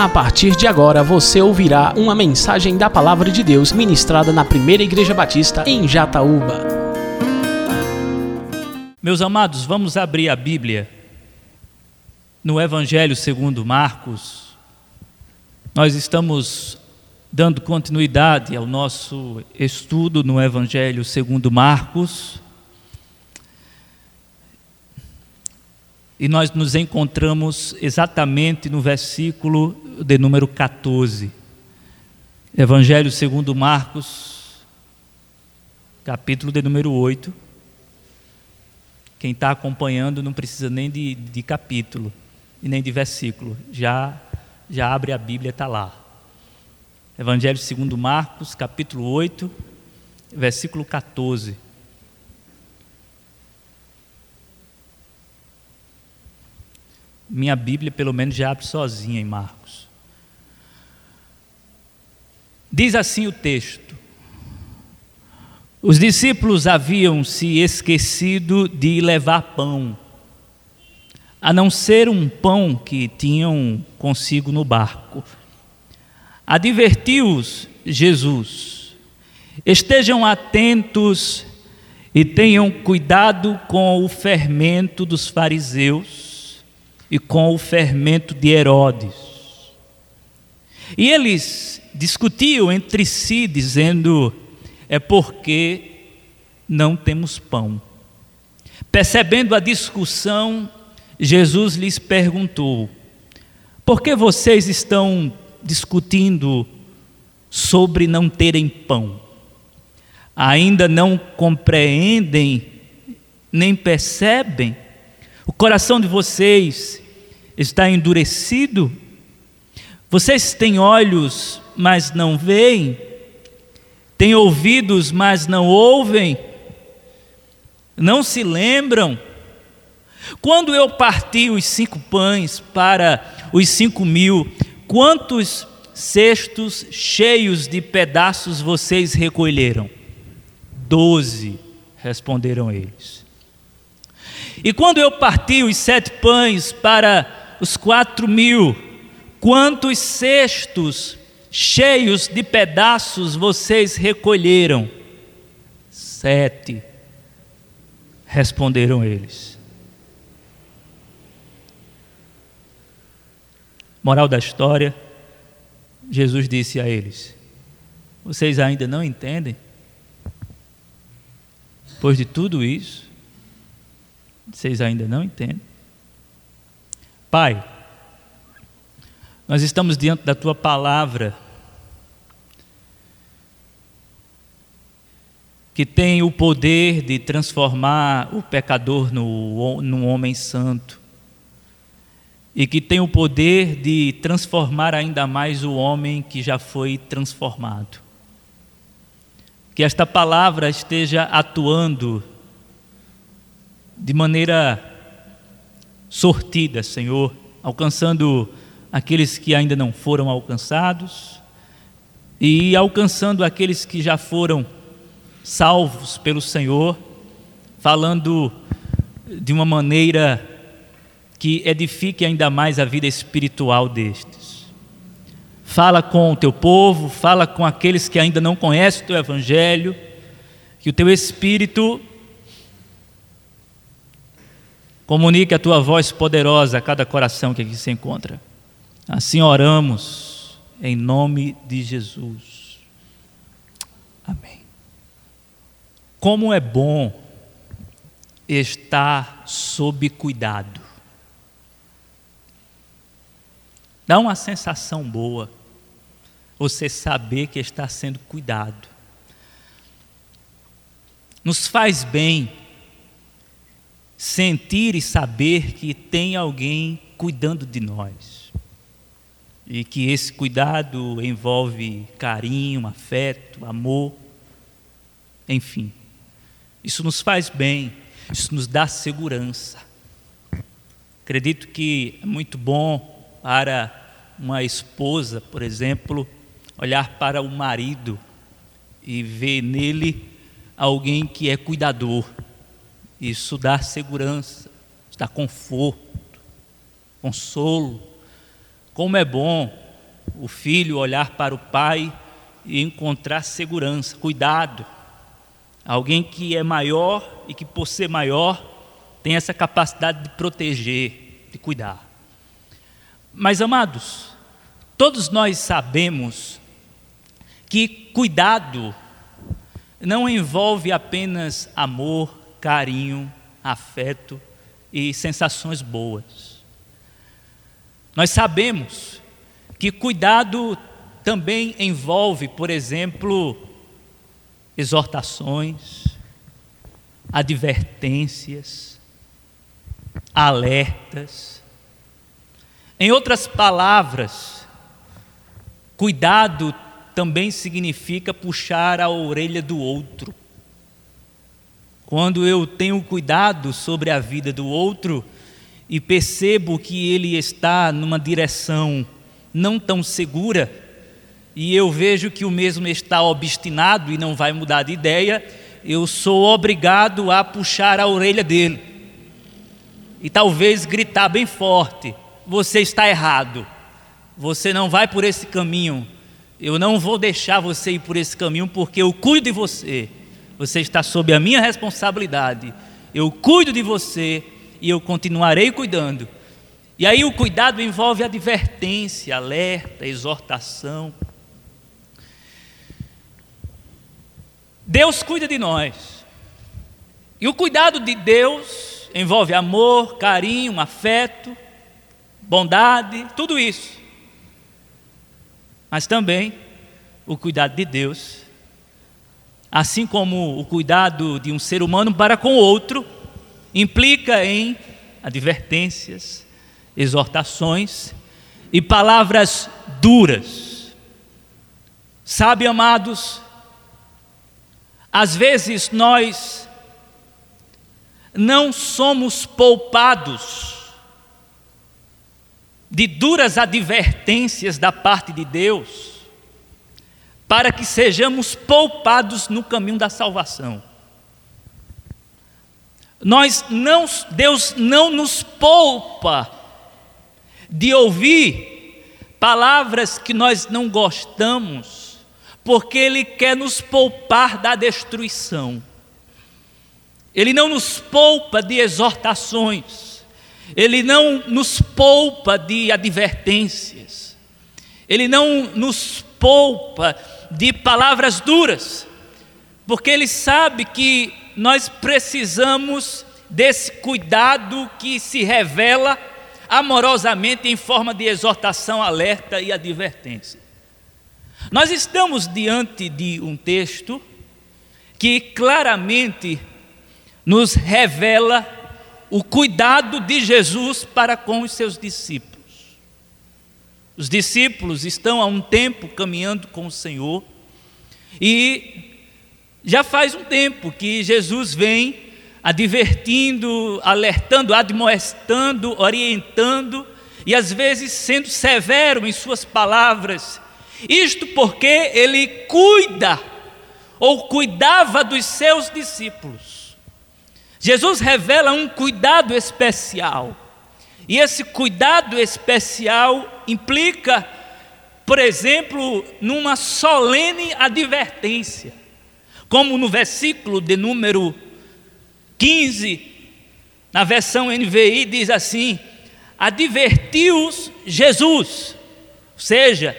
A partir de agora você ouvirá uma mensagem da Palavra de Deus ministrada na Primeira Igreja Batista em Jataúba. Meus amados, vamos abrir a Bíblia no Evangelho segundo Marcos. Nós estamos dando continuidade ao nosso estudo no Evangelho segundo Marcos. E nós nos encontramos exatamente no versículo de número 14. Evangelho segundo Marcos, capítulo de número 8. Quem está acompanhando não precisa nem de, de capítulo e nem de versículo. Já, já abre a Bíblia, está lá. Evangelho segundo Marcos, capítulo 8, versículo 14. Minha Bíblia, pelo menos, já abre sozinha em Marcos. Diz assim o texto: Os discípulos haviam se esquecido de levar pão, a não ser um pão que tinham consigo no barco. Advertiu-os Jesus: Estejam atentos e tenham cuidado com o fermento dos fariseus e com o fermento de Herodes. E eles discutiam entre si, dizendo: é porque não temos pão. Percebendo a discussão, Jesus lhes perguntou: por que vocês estão discutindo sobre não terem pão? Ainda não compreendem nem percebem? O coração de vocês está endurecido? Vocês têm olhos, mas não veem? Têm ouvidos, mas não ouvem? Não se lembram? Quando eu parti os cinco pães para os cinco mil, quantos cestos cheios de pedaços vocês recolheram? Doze, responderam eles. E quando eu parti os sete pães para os quatro mil, quantos cestos cheios de pedaços vocês recolheram? Sete, responderam eles. Moral da história: Jesus disse a eles: Vocês ainda não entendem? Depois de tudo isso, vocês ainda não entendem? Pai, nós estamos diante da tua palavra, que tem o poder de transformar o pecador no, num homem santo, e que tem o poder de transformar ainda mais o homem que já foi transformado. Que esta palavra esteja atuando de maneira sortida, Senhor, alcançando aqueles que ainda não foram alcançados e alcançando aqueles que já foram salvos pelo Senhor, falando de uma maneira que edifique ainda mais a vida espiritual destes. Fala com o teu povo, fala com aqueles que ainda não conhecem o teu evangelho, que o teu espírito Comunique a tua voz poderosa a cada coração que aqui se encontra. Assim oramos, em nome de Jesus. Amém. Como é bom estar sob cuidado. Dá uma sensação boa você saber que está sendo cuidado. Nos faz bem sentir e saber que tem alguém cuidando de nós. E que esse cuidado envolve carinho, afeto, amor, enfim. Isso nos faz bem, isso nos dá segurança. Acredito que é muito bom para uma esposa, por exemplo, olhar para o marido e ver nele alguém que é cuidador isso dá segurança, dá conforto, consolo. Como é bom o filho olhar para o pai e encontrar segurança, cuidado. Alguém que é maior e que, por ser maior, tem essa capacidade de proteger, de cuidar. Mas, amados, todos nós sabemos que cuidado não envolve apenas amor, carinho, afeto e sensações boas. Nós sabemos que cuidado também envolve, por exemplo, exortações, advertências, alertas. Em outras palavras, cuidado também significa puxar a orelha do outro. Quando eu tenho cuidado sobre a vida do outro e percebo que ele está numa direção não tão segura, e eu vejo que o mesmo está obstinado e não vai mudar de ideia, eu sou obrigado a puxar a orelha dele e talvez gritar bem forte: Você está errado, você não vai por esse caminho, eu não vou deixar você ir por esse caminho porque eu cuido de você, você está sob a minha responsabilidade, eu cuido de você e eu continuarei cuidando. E aí o cuidado envolve advertência, alerta, exortação. Deus cuida de nós. E o cuidado de Deus envolve amor, carinho, afeto, bondade, tudo isso. Mas também o cuidado de Deus, assim como o cuidado de um ser humano para com outro, implica em advertências, exortações e palavras duras. Sabe, amados, às vezes nós não somos poupados de duras advertências da parte de Deus, para que sejamos poupados no caminho da salvação. Nós não, Deus não nos poupa de ouvir palavras que nós não gostamos, porque Ele quer nos poupar da destruição. Ele não nos poupa de exortações, Ele não nos poupa de advertências, Ele não nos poupa de palavras duras, porque Ele sabe que nós precisamos desse cuidado que se revela amorosamente em forma de exortação, alerta e advertência. Nós estamos diante de um texto que claramente nos revela o cuidado de Jesus para com os seus discípulos. Os discípulos estão há um tempo caminhando com o Senhor e já faz um tempo que Jesus vem advertindo, alertando, admoestando, orientando e às vezes sendo severo em suas palavras isto porque ele cuida ou cuidava dos seus discípulos. Jesus revela um cuidado especial. E esse cuidado especial implica, por exemplo, numa solene advertência. Como no versículo de número 15, na versão NVI, diz assim: Advertiu-os Jesus, ou seja,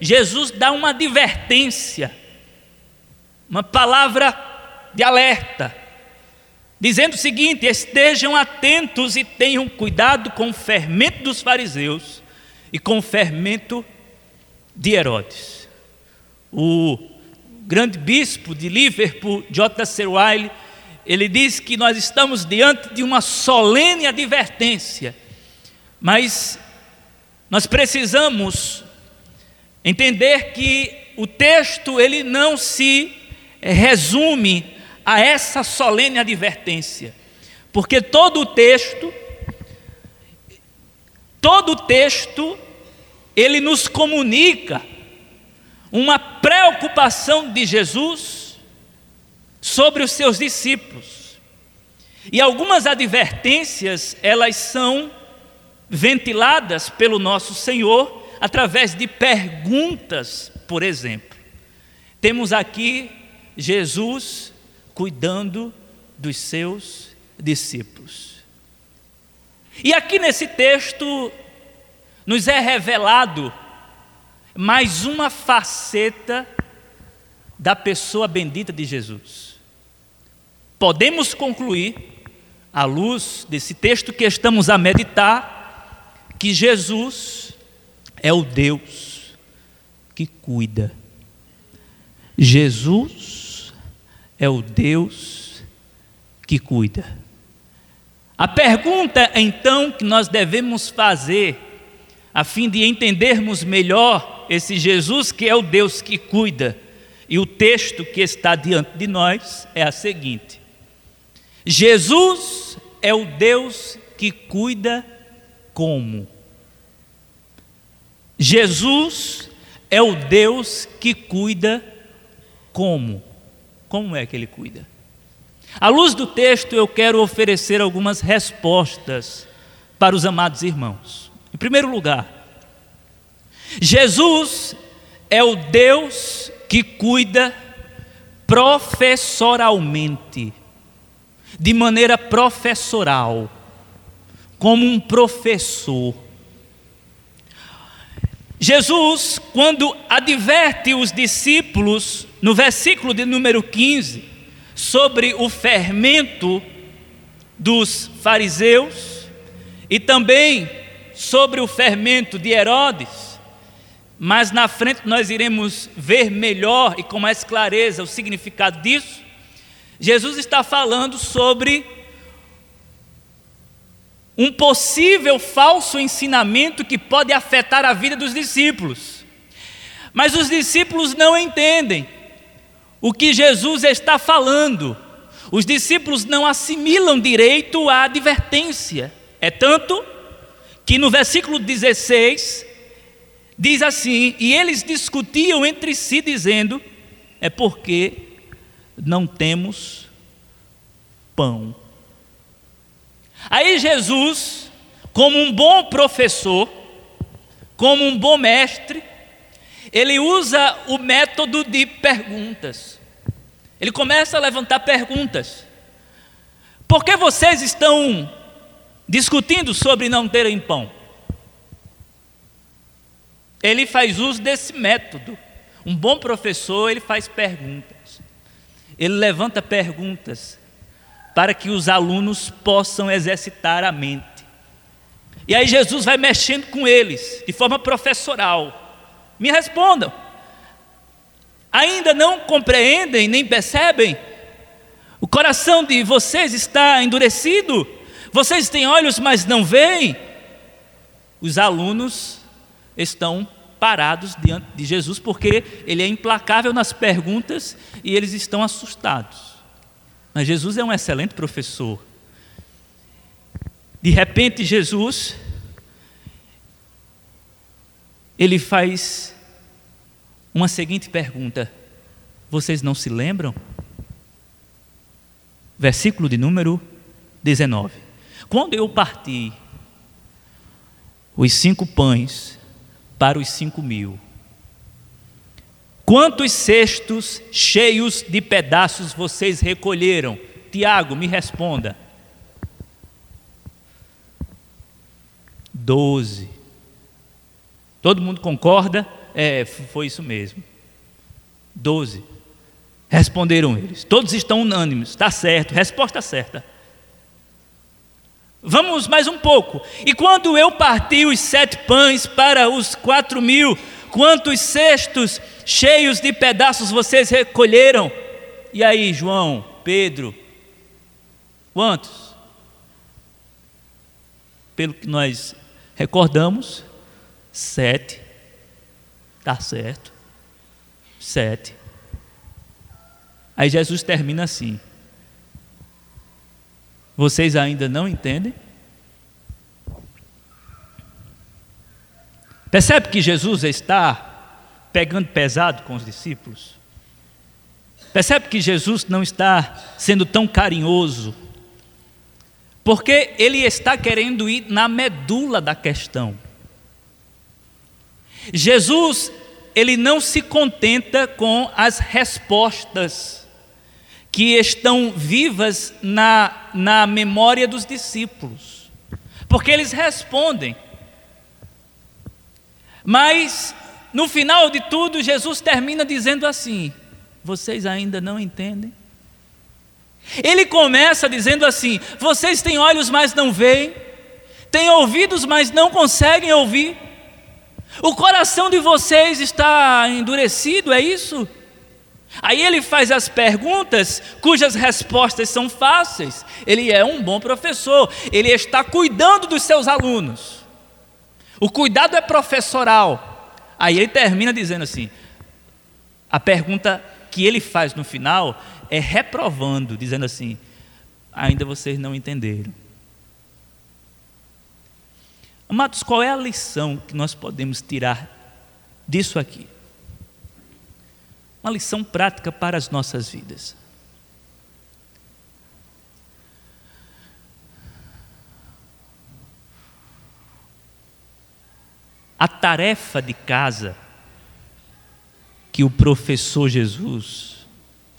Jesus dá uma advertência, uma palavra de alerta, dizendo o seguinte: estejam atentos e tenham cuidado com o fermento dos fariseus e com o fermento de Herodes. O grande bispo de Liverpool, J.C. Wiley, ele diz que nós estamos diante de uma solene advertência, mas nós precisamos Entender que o texto ele não se resume a essa solene advertência, porque todo o texto todo o texto ele nos comunica uma preocupação de Jesus sobre os seus discípulos. E algumas advertências, elas são ventiladas pelo nosso Senhor através de perguntas, por exemplo. Temos aqui Jesus cuidando dos seus discípulos. E aqui nesse texto nos é revelado mais uma faceta da pessoa bendita de Jesus. Podemos concluir, à luz desse texto que estamos a meditar, que Jesus é o Deus que cuida. Jesus é o Deus que cuida. A pergunta então que nós devemos fazer, a fim de entendermos melhor esse Jesus que é o Deus que cuida, e o texto que está diante de nós é a seguinte: Jesus é o Deus que cuida como? Jesus é o Deus que cuida como? Como é que ele cuida? À luz do texto, eu quero oferecer algumas respostas para os amados irmãos. Em primeiro lugar, Jesus é o Deus que cuida professoralmente, de maneira professoral, como um professor. Jesus, quando adverte os discípulos, no versículo de número 15, sobre o fermento dos fariseus e também sobre o fermento de Herodes, mas na frente nós iremos ver melhor e com mais clareza o significado disso. Jesus está falando sobre um possível falso ensinamento que pode afetar a vida dos discípulos. Mas os discípulos não entendem o que Jesus está falando. Os discípulos não assimilam direito à advertência. É tanto que no versículo 16 diz assim: E eles discutiam entre si, dizendo: É porque não temos pão. Aí Jesus, como um bom professor, como um bom mestre, ele usa o método de perguntas. Ele começa a levantar perguntas. Por que vocês estão discutindo sobre não terem pão? Ele faz uso desse método. Um bom professor, ele faz perguntas. Ele levanta perguntas para que os alunos possam exercitar a mente. E aí Jesus vai mexendo com eles de forma professoral. Me respondam. Ainda não compreendem nem percebem? O coração de vocês está endurecido? Vocês têm olhos, mas não veem? Os alunos estão parados diante de Jesus porque ele é implacável nas perguntas e eles estão assustados. Mas Jesus é um excelente professor. De repente, Jesus, ele faz uma seguinte pergunta: Vocês não se lembram? Versículo de número 19. Quando eu parti os cinco pães para os cinco mil, Quantos cestos cheios de pedaços vocês recolheram? Tiago, me responda. Doze. Todo mundo concorda? É, foi isso mesmo. Doze. Responderam eles. Todos estão unânimes. Está certo. Resposta certa. Vamos mais um pouco. E quando eu parti os sete pães para os quatro mil, quantos cestos cheios de pedaços vocês recolheram. E aí, João, Pedro, quantos? Pelo que nós recordamos, sete. Está certo. Sete. Aí Jesus termina assim. Vocês ainda não entendem? Percebe que Jesus está pegando pesado com os discípulos. Percebe que Jesus não está sendo tão carinhoso, porque ele está querendo ir na medula da questão. Jesus, ele não se contenta com as respostas que estão vivas na, na memória dos discípulos, porque eles respondem. Mas, no final de tudo, Jesus termina dizendo assim: Vocês ainda não entendem? Ele começa dizendo assim: Vocês têm olhos, mas não veem, têm ouvidos, mas não conseguem ouvir. O coração de vocês está endurecido, é isso? Aí ele faz as perguntas cujas respostas são fáceis. Ele é um bom professor, ele está cuidando dos seus alunos. O cuidado é professoral. Aí ele termina dizendo assim: a pergunta que ele faz no final é reprovando, dizendo assim: ainda vocês não entenderam. Amados, qual é a lição que nós podemos tirar disso aqui? Uma lição prática para as nossas vidas. A tarefa de casa que o professor Jesus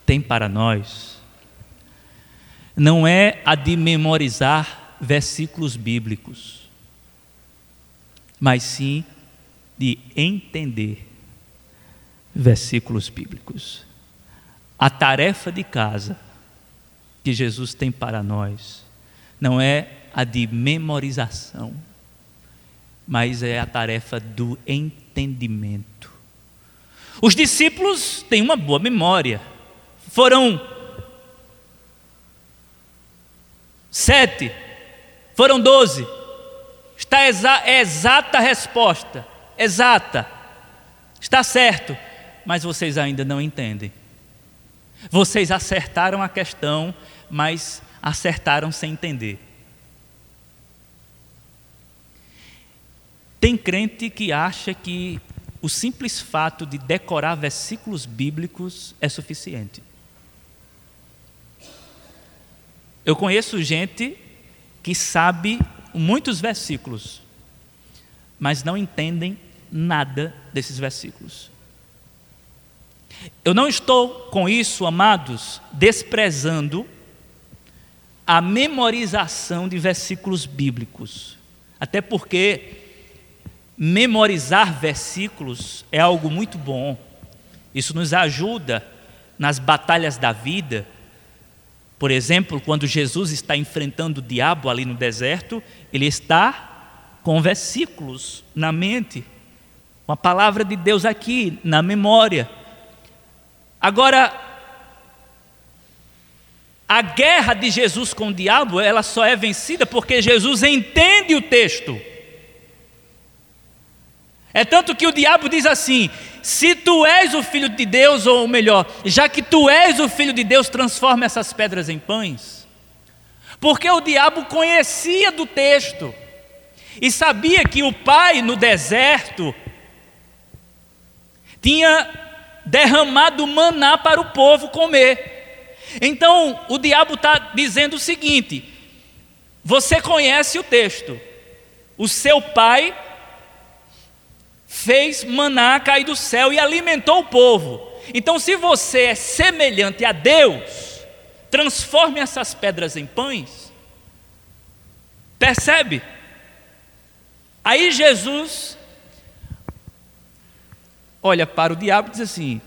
tem para nós não é a de memorizar versículos bíblicos, mas sim de entender versículos bíblicos. A tarefa de casa que Jesus tem para nós não é a de memorização, mas é a tarefa do entendimento. Os discípulos têm uma boa memória, foram sete, foram doze, está exa é exata a resposta, exata, está certo mas vocês ainda não entendem. Vocês acertaram a questão, mas acertaram sem entender. Tem crente que acha que o simples fato de decorar versículos bíblicos é suficiente. Eu conheço gente que sabe muitos versículos, mas não entendem nada desses versículos. Eu não estou com isso, amados, desprezando a memorização de versículos bíblicos. Até porque memorizar versículos é algo muito bom. Isso nos ajuda nas batalhas da vida. Por exemplo, quando Jesus está enfrentando o diabo ali no deserto, ele está com versículos na mente, com a palavra de Deus aqui na memória. Agora, a guerra de Jesus com o diabo, ela só é vencida porque Jesus entende o texto. É tanto que o diabo diz assim: se tu és o filho de Deus, ou melhor, já que tu és o filho de Deus, transforma essas pedras em pães. Porque o diabo conhecia do texto e sabia que o pai no deserto tinha derramado maná para o povo comer. Então o diabo está dizendo o seguinte: você conhece o texto, o seu pai fez maná cair do céu e alimentou o povo. Então, se você é semelhante a Deus, transforme essas pedras em pães. Percebe? Aí Jesus olha para o diabo e diz assim: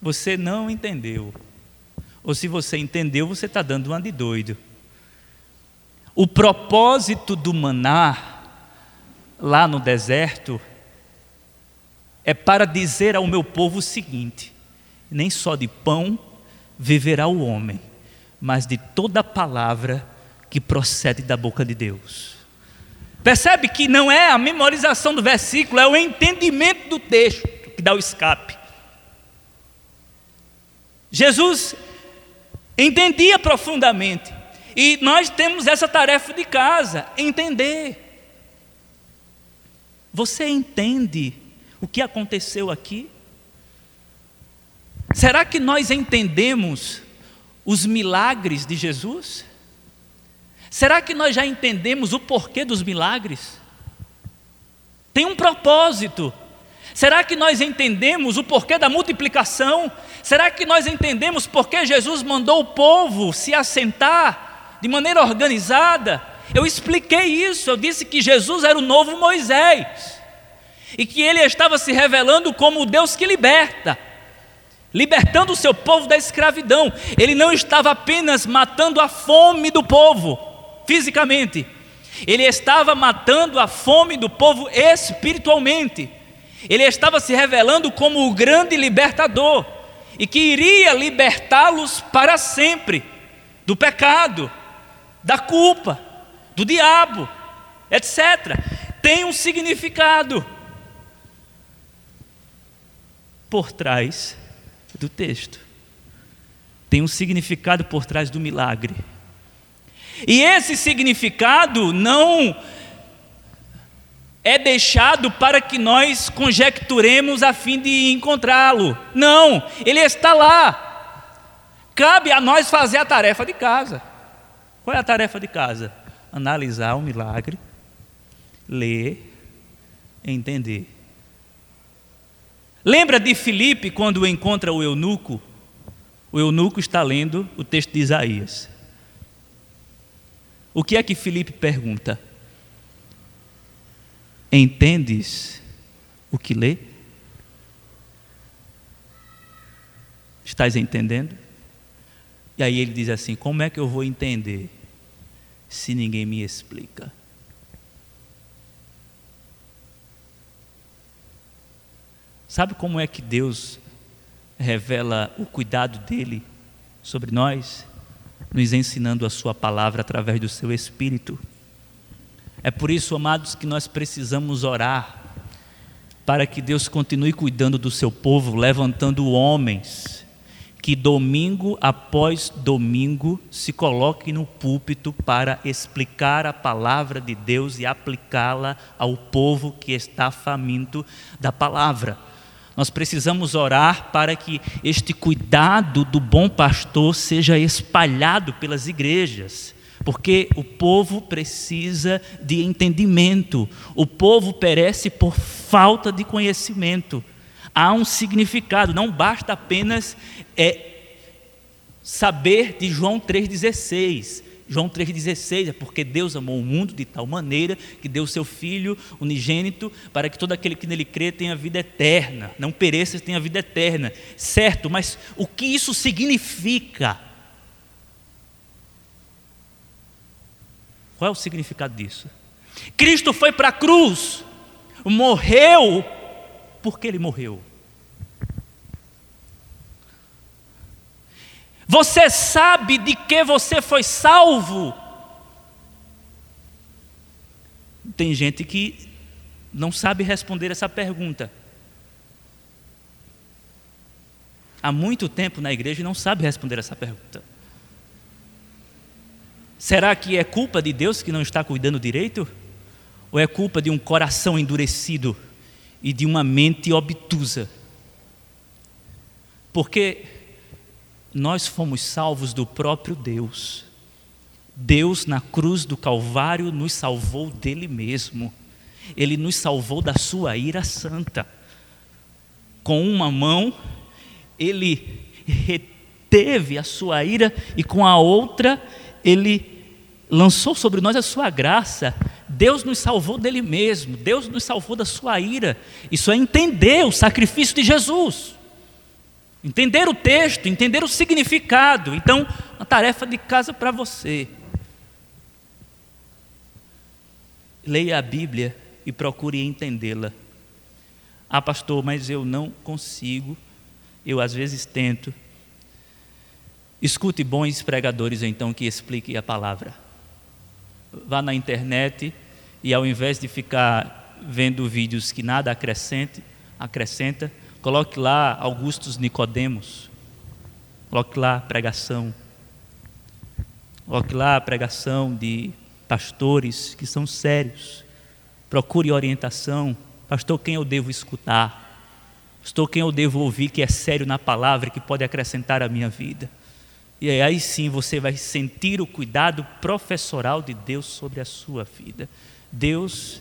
Você não entendeu. Ou se você entendeu, você está dando uma de doido. O propósito do maná, lá no deserto, é para dizer ao meu povo o seguinte: nem só de pão viverá o homem, mas de toda palavra que procede da boca de Deus. Percebe que não é a memorização do versículo, é o entendimento do texto que dá o escape. Jesus entendia profundamente, e nós temos essa tarefa de casa, entender. Você entende o que aconteceu aqui? Será que nós entendemos os milagres de Jesus? Será que nós já entendemos o porquê dos milagres? tem um propósito. Será que nós entendemos o porquê da multiplicação? Será que nós entendemos por que Jesus mandou o povo se assentar de maneira organizada? Eu expliquei isso, eu disse que Jesus era o novo Moisés e que ele estava se revelando como o Deus que liberta, libertando o seu povo da escravidão. Ele não estava apenas matando a fome do povo fisicamente, ele estava matando a fome do povo espiritualmente. Ele estava se revelando como o grande libertador e que iria libertá-los para sempre do pecado, da culpa, do diabo, etc. Tem um significado por trás do texto. Tem um significado por trás do milagre. E esse significado não é deixado para que nós conjecturemos a fim de encontrá-lo. Não, ele está lá. Cabe a nós fazer a tarefa de casa. Qual é a tarefa de casa? Analisar o milagre, ler, entender. Lembra de Filipe quando encontra o eunuco? O eunuco está lendo o texto de Isaías. O que é que Filipe pergunta? Entendes o que lê? Estás entendendo? E aí ele diz assim: Como é que eu vou entender se ninguém me explica? Sabe como é que Deus revela o cuidado dele sobre nós? Nos ensinando a Sua palavra através do Seu Espírito. É por isso, amados, que nós precisamos orar para que Deus continue cuidando do seu povo, levantando homens que domingo após domingo se coloquem no púlpito para explicar a palavra de Deus e aplicá-la ao povo que está faminto da palavra. Nós precisamos orar para que este cuidado do bom pastor seja espalhado pelas igrejas, porque o povo precisa de entendimento, o povo perece por falta de conhecimento. Há um significado, não basta apenas é, saber de João 3,16. João 3,16 é porque Deus amou o mundo de tal maneira que deu o seu Filho unigênito para que todo aquele que nele crê tenha vida eterna, não pereça, tenha vida eterna. Certo, mas o que isso significa? Qual é o significado disso? Cristo foi para a cruz, morreu, porque ele morreu. Você sabe de que você foi salvo? Tem gente que não sabe responder essa pergunta. Há muito tempo na igreja não sabe responder essa pergunta. Será que é culpa de Deus que não está cuidando direito? Ou é culpa de um coração endurecido e de uma mente obtusa? Porque nós fomos salvos do próprio Deus. Deus, na cruz do Calvário, nos salvou dele mesmo. Ele nos salvou da sua ira santa. Com uma mão, ele reteve a sua ira, e com a outra, ele lançou sobre nós a sua graça. Deus nos salvou dele mesmo, Deus nos salvou da sua ira. Isso é entender o sacrifício de Jesus entender o texto, entender o significado. Então, uma tarefa de casa para você. Leia a Bíblia e procure entendê-la. Ah, pastor, mas eu não consigo. Eu às vezes tento. Escute bons pregadores então que expliquem a palavra. Vá na internet e ao invés de ficar vendo vídeos que nada acrescente, acrescenta, Coloque lá Augustus Nicodemos. Coloque lá pregação. Coloque lá pregação de pastores que são sérios. Procure orientação. Pastor, quem eu devo escutar? Pastor, quem eu devo ouvir que é sério na palavra, que pode acrescentar a minha vida? E aí sim você vai sentir o cuidado professoral de Deus sobre a sua vida. Deus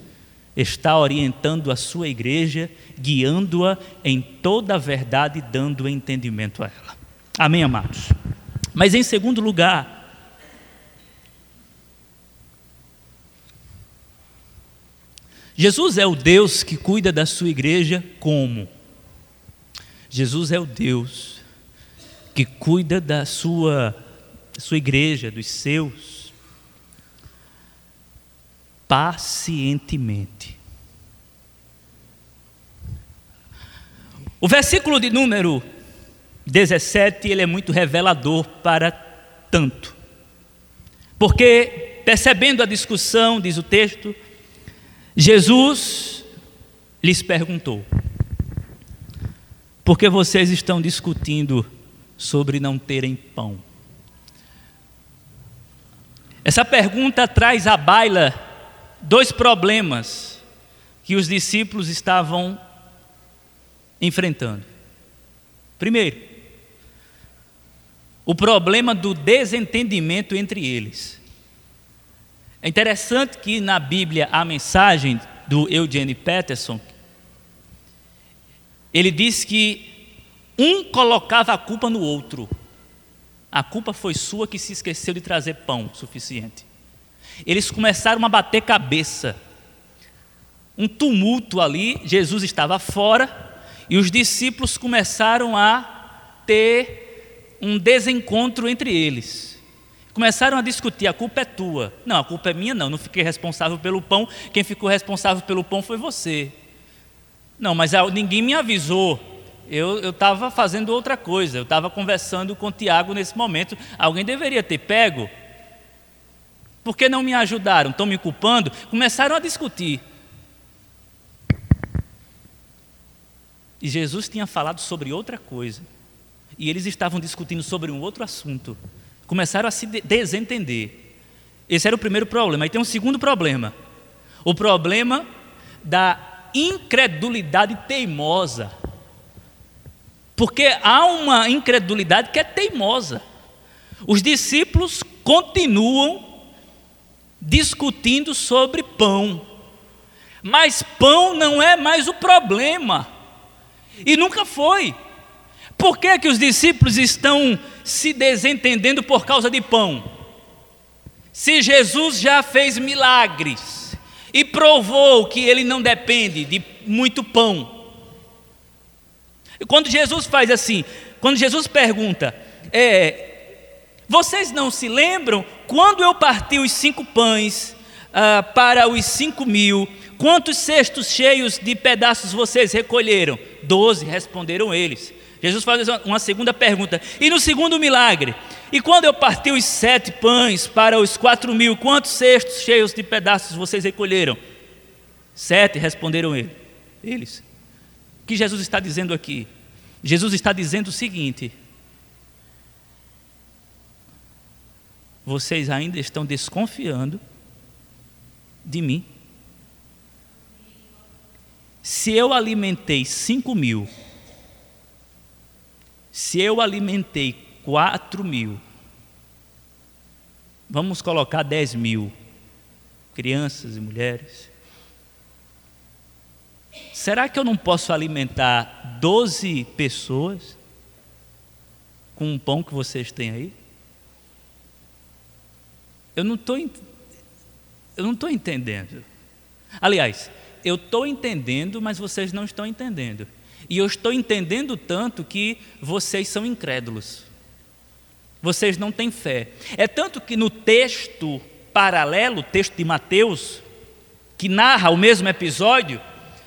está orientando a sua igreja, guiando-a em toda a verdade, dando entendimento a ela. Amém, amados? Mas em segundo lugar, Jesus é o Deus que cuida da sua igreja como? Jesus é o Deus que cuida da sua, sua igreja, dos seus, pacientemente. O versículo de número 17, ele é muito revelador para tanto. Porque, percebendo a discussão, diz o texto, Jesus lhes perguntou: Por que vocês estão discutindo sobre não terem pão? Essa pergunta traz à baila dois problemas que os discípulos estavam enfrentando. Primeiro, o problema do desentendimento entre eles. É interessante que na Bíblia a mensagem do Eugene Peterson, ele diz que um colocava a culpa no outro. A culpa foi sua que se esqueceu de trazer pão suficiente. Eles começaram a bater cabeça. Um tumulto ali, Jesus estava fora e os discípulos começaram a ter um desencontro entre eles. Começaram a discutir: a culpa é tua. Não, a culpa é minha, não. Não fiquei responsável pelo pão. Quem ficou responsável pelo pão foi você. Não, mas ninguém me avisou. Eu estava fazendo outra coisa. Eu estava conversando com o Tiago nesse momento. Alguém deveria ter pego. Por que não me ajudaram? Estão me culpando? Começaram a discutir. E Jesus tinha falado sobre outra coisa. E eles estavam discutindo sobre um outro assunto. Começaram a se desentender. Esse era o primeiro problema. Aí tem um segundo problema. O problema da incredulidade teimosa. Porque há uma incredulidade que é teimosa. Os discípulos continuam discutindo sobre pão. Mas pão não é mais o problema. E nunca foi. Por que, que os discípulos estão se desentendendo por causa de pão? Se Jesus já fez milagres e provou que ele não depende de muito pão. Quando Jesus faz assim, quando Jesus pergunta, é, vocês não se lembram quando eu parti os cinco pães ah, para os cinco mil? Quantos cestos cheios de pedaços vocês recolheram? Doze, responderam eles. Jesus faz uma segunda pergunta. E no segundo milagre? E quando eu parti os sete pães para os quatro mil, quantos cestos cheios de pedaços vocês recolheram? Sete, responderam ele, eles. O que Jesus está dizendo aqui? Jesus está dizendo o seguinte: vocês ainda estão desconfiando de mim. Se eu alimentei cinco mil se eu alimentei 4 mil, vamos colocar 10 mil crianças e mulheres, será que eu não posso alimentar 12 pessoas com um pão que vocês têm aí? Eu não estou eu não estou entendendo. Aliás, eu estou entendendo, mas vocês não estão entendendo. E eu estou entendendo tanto que vocês são incrédulos. Vocês não têm fé. É tanto que no texto paralelo, o texto de Mateus, que narra o mesmo episódio,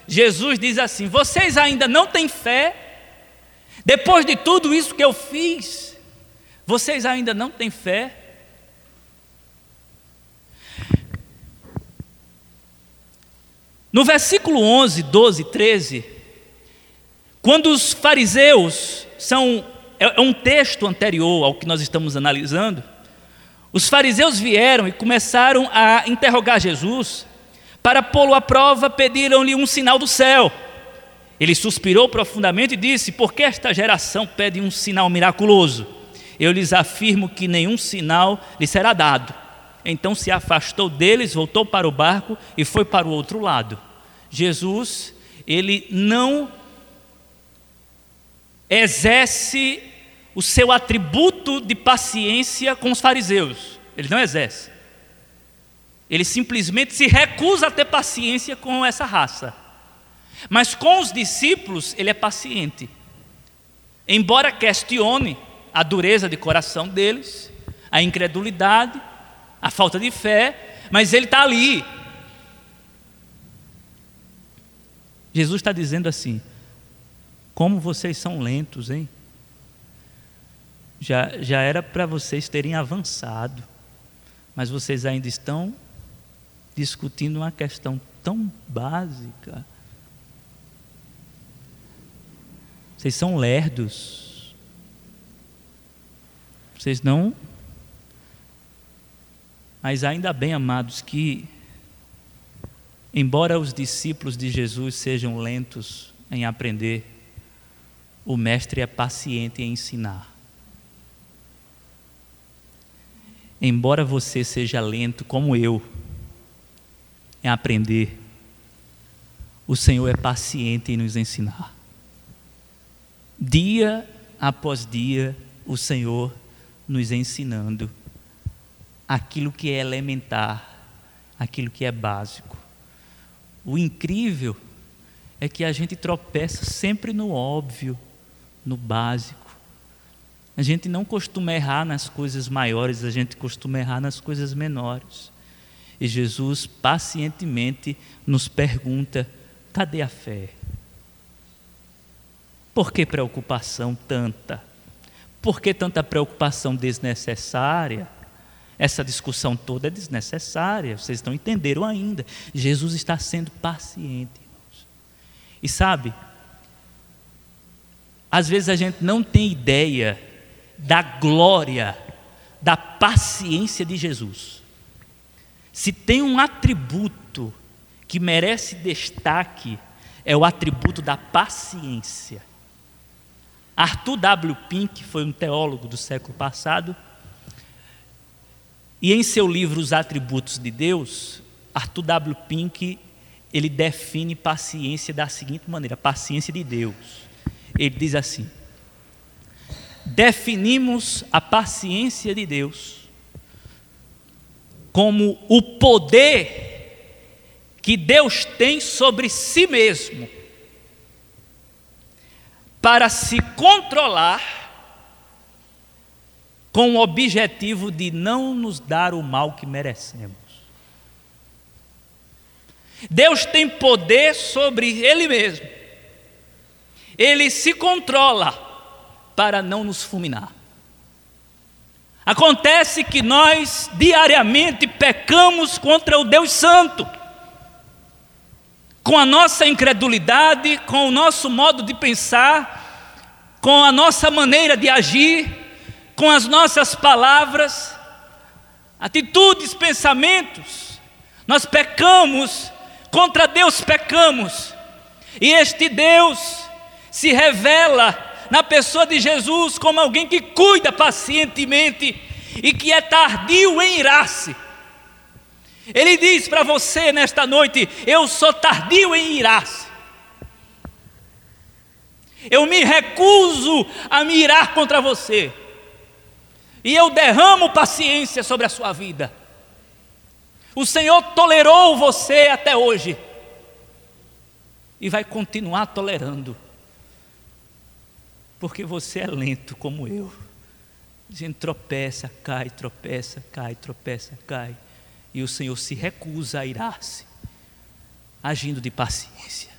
Jesus diz assim: Vocês ainda não têm fé? Depois de tudo isso que eu fiz, vocês ainda não têm fé? No versículo 11, 12, 13, quando os fariseus são é, é um texto anterior ao que nós estamos analisando, os fariseus vieram e começaram a interrogar Jesus para pô-lo à prova, pediram-lhe um sinal do céu. Ele suspirou profundamente e disse: Por que esta geração pede um sinal miraculoso? Eu lhes afirmo que nenhum sinal lhe será dado. Então se afastou deles, voltou para o barco e foi para o outro lado. Jesus, ele não exerce o seu atributo de paciência com os fariseus. Ele não exerce. Ele simplesmente se recusa a ter paciência com essa raça. Mas com os discípulos, ele é paciente. Embora questione a dureza de coração deles, a incredulidade, a falta de fé, mas ele está ali. Jesus está dizendo assim: como vocês são lentos, hein? Já, já era para vocês terem avançado, mas vocês ainda estão discutindo uma questão tão básica. Vocês são lerdos. Vocês não. Mas ainda bem, amados, que, embora os discípulos de Jesus sejam lentos em aprender, o Mestre é paciente em ensinar. Embora você seja lento como eu em aprender, o Senhor é paciente em nos ensinar. Dia após dia, o Senhor nos ensinando aquilo que é elementar, aquilo que é básico. O incrível é que a gente tropeça sempre no óbvio, no básico. A gente não costuma errar nas coisas maiores, a gente costuma errar nas coisas menores. E Jesus pacientemente nos pergunta: cadê a fé? Por que preocupação tanta? Por que tanta preocupação desnecessária? Essa discussão toda é desnecessária, vocês não entenderam ainda. Jesus está sendo paciente. Irmãos. E sabe, às vezes a gente não tem ideia da glória, da paciência de Jesus. Se tem um atributo que merece destaque, é o atributo da paciência. Arthur W. Pink foi um teólogo do século passado, e em seu livro Os Atributos de Deus, Arthur W. Pink ele define paciência da seguinte maneira: paciência de Deus. Ele diz assim: definimos a paciência de Deus como o poder que Deus tem sobre si mesmo para se controlar com o objetivo de não nos dar o mal que merecemos. Deus tem poder sobre Ele mesmo. Ele se controla para não nos fulminar. Acontece que nós diariamente pecamos contra o Deus Santo, com a nossa incredulidade, com o nosso modo de pensar, com a nossa maneira de agir, com as nossas palavras, atitudes, pensamentos. Nós pecamos, contra Deus pecamos, e este Deus se revela na pessoa de Jesus como alguém que cuida pacientemente e que é tardio em irar-se. Ele diz para você nesta noite: Eu sou tardio em irar-se. Eu me recuso a me irar contra você. E eu derramo paciência sobre a sua vida. O Senhor tolerou você até hoje. E vai continuar tolerando porque você é lento como eu. Gente tropeça, cai, tropeça, cai, tropeça, cai. E o Senhor se recusa a irar-se, agindo de paciência.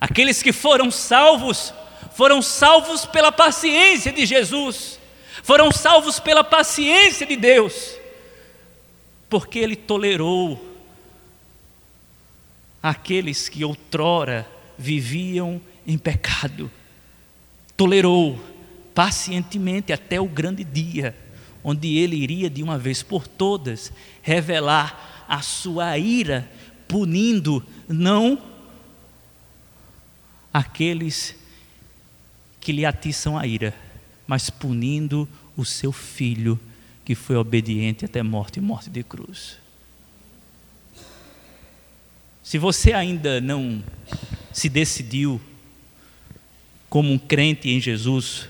Aqueles que foram salvos, foram salvos pela paciência de Jesus, foram salvos pela paciência de Deus, porque Ele tolerou aqueles que outrora viviam em pecado. Tolerou pacientemente até o grande dia, onde ele iria de uma vez por todas revelar a sua ira, punindo não aqueles que lhe atiçam a ira, mas punindo o seu filho que foi obediente até morte e morte de cruz. Se você ainda não se decidiu como um crente em Jesus,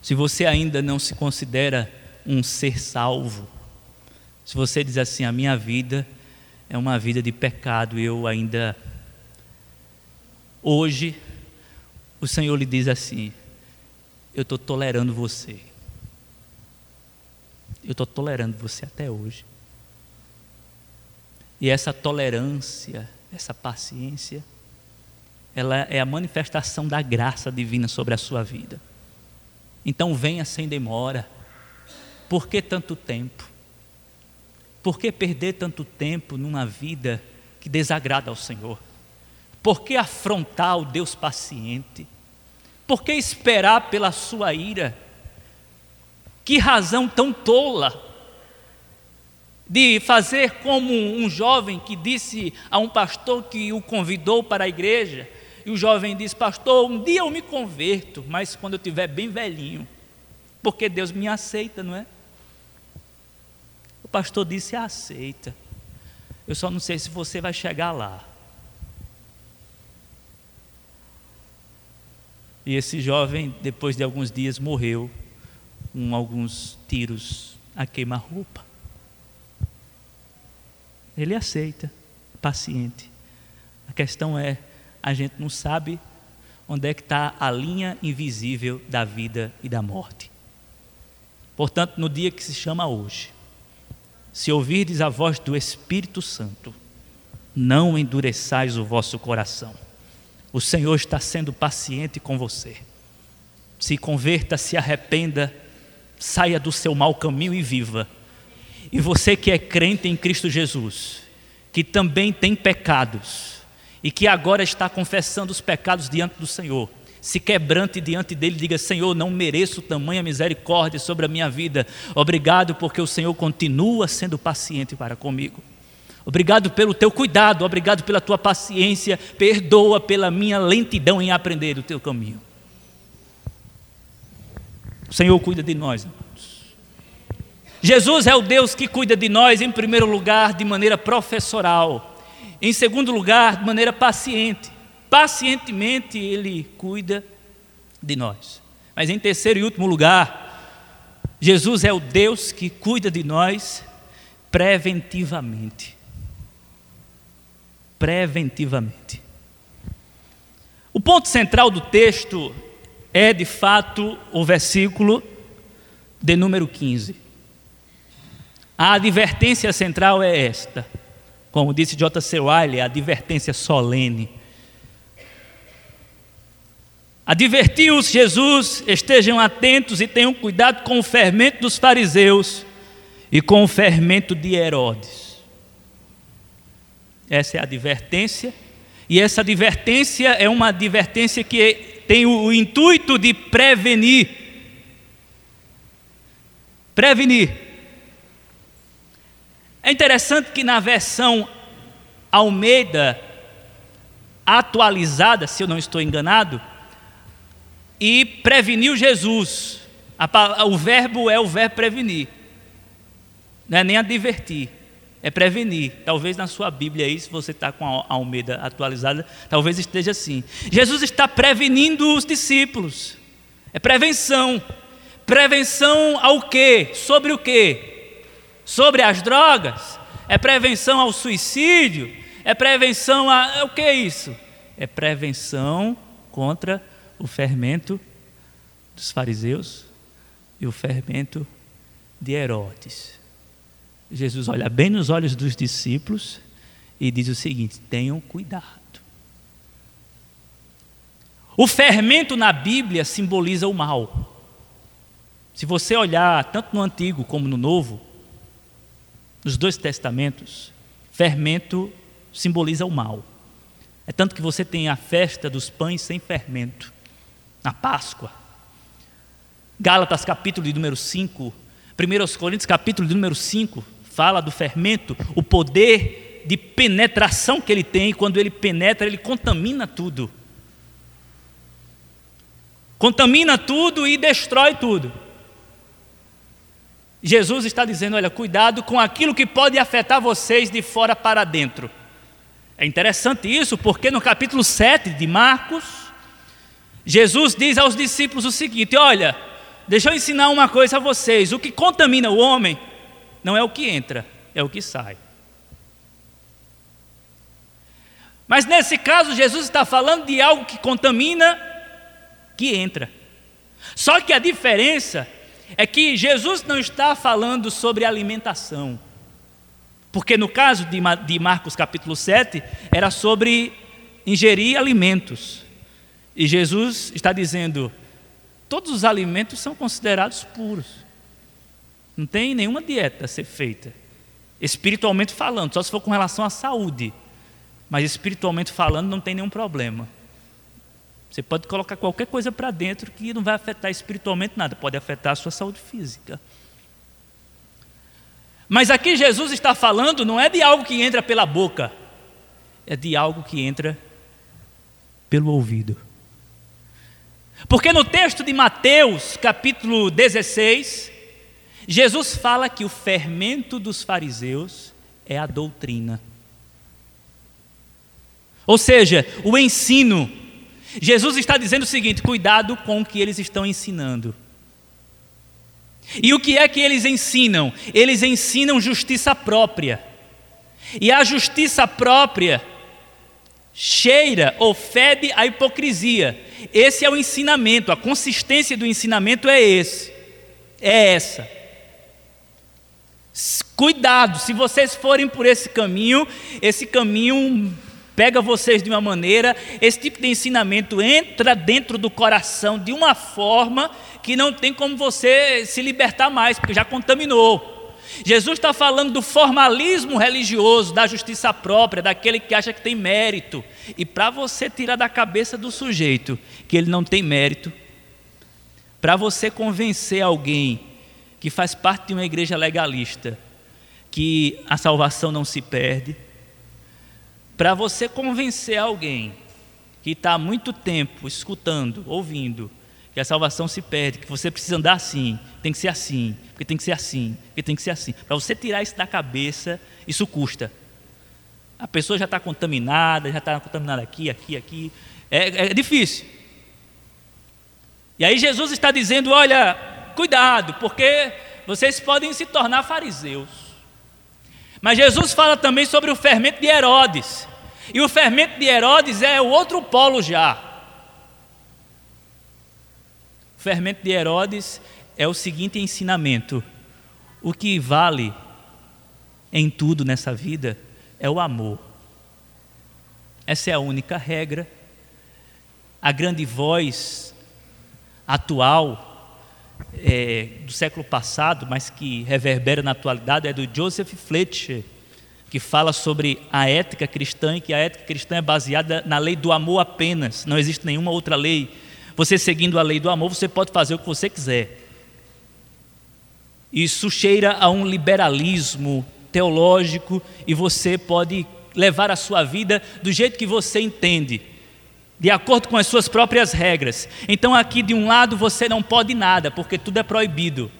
se você ainda não se considera um ser salvo, se você diz assim: a minha vida é uma vida de pecado, eu ainda. Hoje, o Senhor lhe diz assim: eu estou tolerando você. Eu estou tolerando você até hoje. E essa tolerância, essa paciência, ela é a manifestação da graça divina sobre a sua vida. Então venha sem demora. Por que tanto tempo? Por que perder tanto tempo numa vida que desagrada ao Senhor? Por que afrontar o Deus paciente? Por que esperar pela sua ira? Que razão tão tola de fazer como um jovem que disse a um pastor que o convidou para a igreja, e o jovem disse: Pastor, um dia eu me converto, mas quando eu estiver bem velhinho, porque Deus me aceita, não é? O pastor disse: Aceita, eu só não sei se você vai chegar lá. E esse jovem, depois de alguns dias, morreu com alguns tiros a queima-roupa. Ele aceita, paciente. A questão é, a gente não sabe onde é que está a linha invisível da vida e da morte. Portanto, no dia que se chama hoje, se ouvirdes a voz do Espírito Santo, não endureçais o vosso coração. O Senhor está sendo paciente com você. Se converta, se arrependa, saia do seu mau caminho e viva e você que é crente em Cristo Jesus, que também tem pecados e que agora está confessando os pecados diante do Senhor, se quebrante diante dele, diga: Senhor, não mereço tamanha misericórdia sobre a minha vida. Obrigado porque o Senhor continua sendo paciente para comigo. Obrigado pelo teu cuidado, obrigado pela tua paciência, perdoa pela minha lentidão em aprender o teu caminho. O Senhor cuida de nós. Jesus é o Deus que cuida de nós, em primeiro lugar, de maneira professoral, em segundo lugar, de maneira paciente. Pacientemente Ele cuida de nós. Mas em terceiro e último lugar, Jesus é o Deus que cuida de nós preventivamente. Preventivamente. O ponto central do texto é, de fato, o versículo de número 15. A advertência central é esta. Como disse J.C. Wiley, a advertência solene. Advertiu-os Jesus, estejam atentos e tenham cuidado com o fermento dos fariseus e com o fermento de Herodes. Essa é a advertência, e essa advertência é uma advertência que tem o intuito de prevenir. Prevenir. É interessante que na versão Almeida atualizada, se eu não estou enganado, e preveniu Jesus. O verbo é o verbo prevenir, não é nem advertir, é prevenir. Talvez na sua Bíblia aí, se você está com a Almeida atualizada, talvez esteja assim. Jesus está prevenindo os discípulos. É prevenção. Prevenção ao quê? Sobre o quê? sobre as drogas, é prevenção ao suicídio, é prevenção a. É o que é isso? É prevenção contra o fermento dos fariseus e o fermento de Herodes. Jesus olha bem nos olhos dos discípulos e diz o seguinte: tenham cuidado. O fermento na Bíblia simboliza o mal. Se você olhar tanto no Antigo como no Novo, nos dois testamentos, fermento simboliza o mal. É tanto que você tem a festa dos pães sem fermento, na Páscoa. Gálatas capítulo de número 5, 1 Coríntios capítulo de número 5, fala do fermento, o poder de penetração que ele tem, quando ele penetra, ele contamina tudo. Contamina tudo e destrói tudo. Jesus está dizendo: olha, cuidado com aquilo que pode afetar vocês de fora para dentro. É interessante isso, porque no capítulo 7 de Marcos, Jesus diz aos discípulos o seguinte: Olha, deixa eu ensinar uma coisa a vocês: o que contamina o homem não é o que entra, é o que sai. Mas nesse caso, Jesus está falando de algo que contamina, que entra. Só que a diferença é que Jesus não está falando sobre alimentação. Porque no caso de Marcos capítulo 7, era sobre ingerir alimentos. E Jesus está dizendo: todos os alimentos são considerados puros. Não tem nenhuma dieta a ser feita. Espiritualmente falando, só se for com relação à saúde. Mas espiritualmente falando, não tem nenhum problema. Você pode colocar qualquer coisa para dentro que não vai afetar espiritualmente nada, pode afetar a sua saúde física. Mas aqui Jesus está falando não é de algo que entra pela boca, é de algo que entra pelo ouvido. Porque no texto de Mateus, capítulo 16, Jesus fala que o fermento dos fariseus é a doutrina. Ou seja, o ensino. Jesus está dizendo o seguinte: cuidado com o que eles estão ensinando. E o que é que eles ensinam? Eles ensinam justiça própria. E a justiça própria cheira ou fede a hipocrisia. Esse é o ensinamento, a consistência do ensinamento é esse. É essa. Cuidado, se vocês forem por esse caminho, esse caminho pega vocês de uma maneira, esse tipo de ensinamento entra dentro do coração de uma forma que não tem como você se libertar mais, porque já contaminou. Jesus está falando do formalismo religioso, da justiça própria, daquele que acha que tem mérito. E para você tirar da cabeça do sujeito que ele não tem mérito, para você convencer alguém que faz parte de uma igreja legalista que a salvação não se perde, para você convencer alguém que está há muito tempo escutando, ouvindo, que a salvação se perde, que você precisa andar assim, tem que ser assim, porque tem que ser assim, porque tem que ser assim. Para você tirar isso da cabeça, isso custa. A pessoa já está contaminada, já está contaminada aqui, aqui, aqui. É, é difícil. E aí Jesus está dizendo: olha, cuidado, porque vocês podem se tornar fariseus. Mas Jesus fala também sobre o fermento de Herodes. E o fermento de Herodes é o outro polo já. O fermento de Herodes é o seguinte ensinamento: o que vale em tudo nessa vida é o amor. Essa é a única regra. A grande voz atual é, do século passado, mas que reverbera na atualidade, é do Joseph Fletcher que fala sobre a ética cristã e que a ética cristã é baseada na lei do amor apenas, não existe nenhuma outra lei. Você seguindo a lei do amor, você pode fazer o que você quiser. Isso cheira a um liberalismo teológico e você pode levar a sua vida do jeito que você entende, de acordo com as suas próprias regras. Então, aqui de um lado você não pode nada, porque tudo é proibido.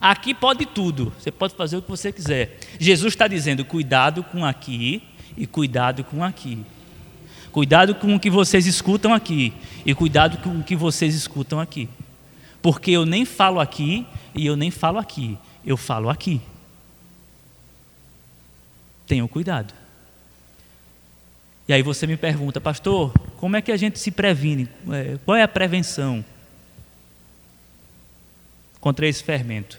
Aqui pode tudo, você pode fazer o que você quiser. Jesus está dizendo: cuidado com aqui e cuidado com aqui. Cuidado com o que vocês escutam aqui e cuidado com o que vocês escutam aqui. Porque eu nem falo aqui e eu nem falo aqui, eu falo aqui. Tenham cuidado. E aí você me pergunta, pastor, como é que a gente se previne? É, qual é a prevenção contra esse fermento?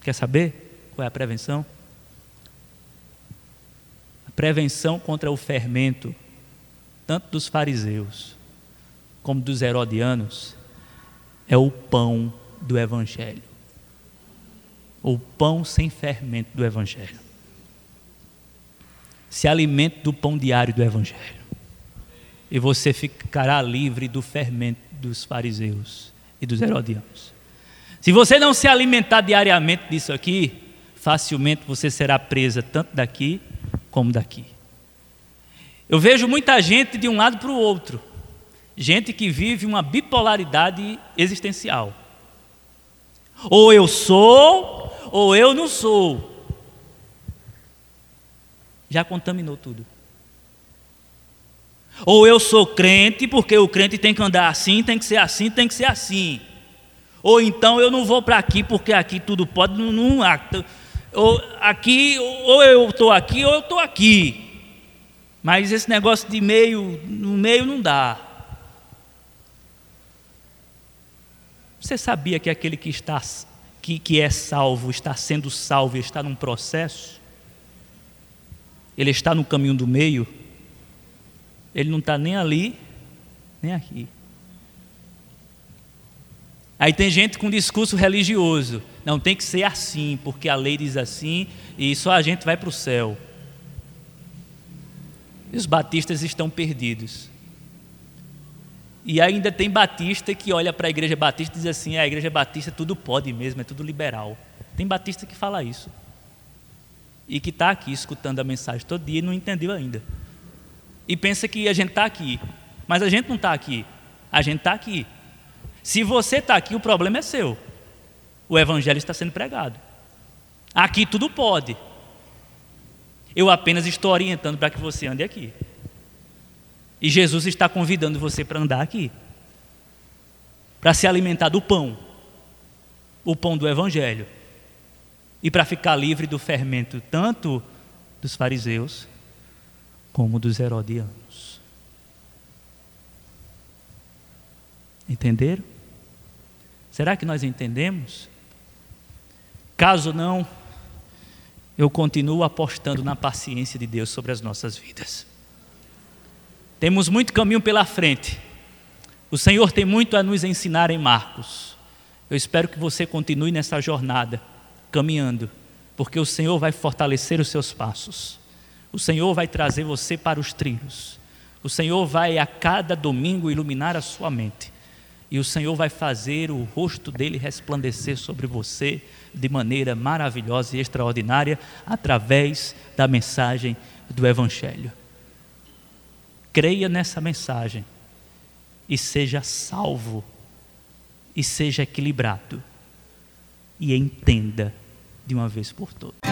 Quer saber qual é a prevenção? A prevenção contra o fermento, tanto dos fariseus como dos herodianos, é o pão do Evangelho. O pão sem fermento do Evangelho. Se alimente do pão diário do Evangelho. E você ficará livre do fermento dos fariseus e dos herodianos. Se você não se alimentar diariamente disso aqui, facilmente você será presa tanto daqui como daqui. Eu vejo muita gente de um lado para o outro, gente que vive uma bipolaridade existencial. Ou eu sou, ou eu não sou. Já contaminou tudo. Ou eu sou crente, porque o crente tem que andar assim, tem que ser assim, tem que ser assim. Ou então eu não vou para aqui, porque aqui tudo pode, não, não ou aqui, ou eu estou aqui, ou eu estou aqui. Mas esse negócio de meio, no meio não dá. Você sabia que aquele que está que, que é salvo, está sendo salvo, está num processo? Ele está no caminho do meio? Ele não está nem ali, nem aqui. Aí tem gente com discurso religioso. Não, tem que ser assim, porque a lei diz assim e só a gente vai para o céu. E os batistas estão perdidos. E ainda tem batista que olha para a igreja batista e diz assim: a igreja batista tudo pode mesmo, é tudo liberal. Tem batista que fala isso. E que está aqui escutando a mensagem todo dia e não entendeu ainda. E pensa que a gente está aqui. Mas a gente não está aqui. A gente está aqui. Se você está aqui, o problema é seu. O evangelho está sendo pregado. Aqui tudo pode. Eu apenas estou orientando para que você ande aqui. E Jesus está convidando você para andar aqui. Para se alimentar do pão. O pão do evangelho. E para ficar livre do fermento tanto dos fariseus como dos herodianos. Entenderam? Será que nós entendemos? Caso não, eu continuo apostando na paciência de Deus sobre as nossas vidas. Temos muito caminho pela frente. O Senhor tem muito a nos ensinar em Marcos. Eu espero que você continue nessa jornada, caminhando, porque o Senhor vai fortalecer os seus passos. O Senhor vai trazer você para os trilhos. O Senhor vai a cada domingo iluminar a sua mente. E o Senhor vai fazer o rosto dele resplandecer sobre você de maneira maravilhosa e extraordinária através da mensagem do Evangelho. Creia nessa mensagem e seja salvo e seja equilibrado e entenda de uma vez por todas.